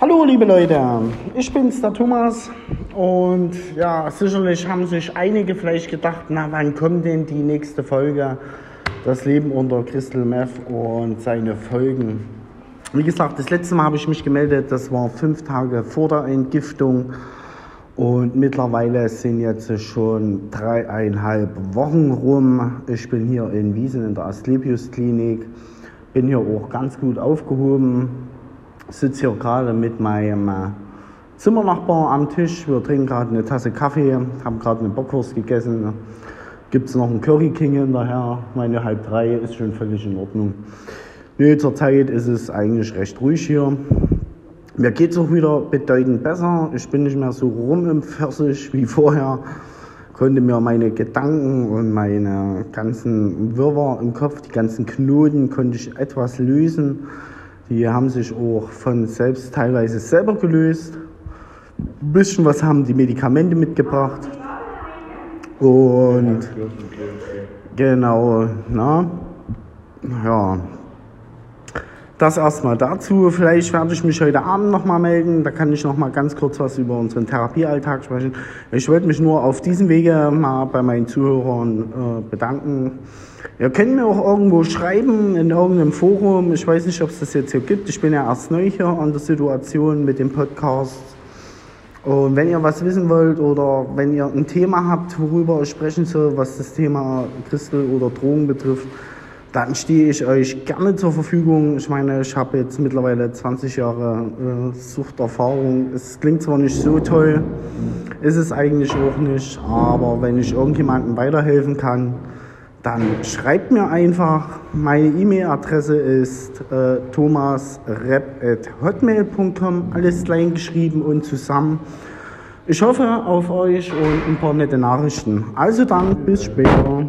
Hallo liebe Leute, ich bin's, der Thomas. Und ja, sicherlich haben sich einige vielleicht gedacht, na wann kommt denn die nächste Folge, das Leben unter Crystal Meth und seine Folgen. Wie gesagt, das letzte Mal habe ich mich gemeldet, das war fünf Tage vor der Entgiftung. Und mittlerweile sind jetzt schon dreieinhalb Wochen rum. Ich bin hier in Wiesen in der Asklepios Klinik, bin hier auch ganz gut aufgehoben, sitze hier gerade mit meinem äh, Zimmernachbar am Tisch. Wir trinken gerade eine Tasse Kaffee, haben gerade eine Bockwurst gegessen. Gibt es noch einen Curry King hinterher? Meine halb drei ist schon völlig in Ordnung. Nee, zurzeit ist es eigentlich recht ruhig hier. Mir geht es auch wieder bedeutend besser. Ich bin nicht mehr so rum im Pfirsich wie vorher. Konnte mir meine Gedanken und meine ganzen Wirrwarr im Kopf, die ganzen Knoten, konnte ich etwas lösen. Die haben sich auch von selbst teilweise selber gelöst. Ein bisschen was haben die Medikamente mitgebracht. Und genau, na, ja. Das erstmal dazu. Vielleicht werde ich mich heute Abend nochmal melden. Da kann ich nochmal ganz kurz was über unseren Therapiealltag sprechen. Ich wollte mich nur auf diesem Wege mal bei meinen Zuhörern äh, bedanken. Ihr könnt mir auch irgendwo schreiben in irgendeinem Forum. Ich weiß nicht, ob es das jetzt hier gibt. Ich bin ja erst neu hier an der Situation mit dem Podcast. Und wenn ihr was wissen wollt oder wenn ihr ein Thema habt, worüber ich sprechen soll, was das Thema Christel oder Drogen betrifft, dann stehe ich euch gerne zur Verfügung. Ich meine, ich habe jetzt mittlerweile 20 Jahre äh, Suchterfahrung. Es klingt zwar nicht so toll, ist es eigentlich auch nicht, aber wenn ich irgendjemandem weiterhelfen kann, dann schreibt mir einfach. Meine E-Mail-Adresse ist äh, thomasrep.hotmail.com, alles klein geschrieben und zusammen. Ich hoffe auf euch und ein paar nette Nachrichten. Also dann, bis später.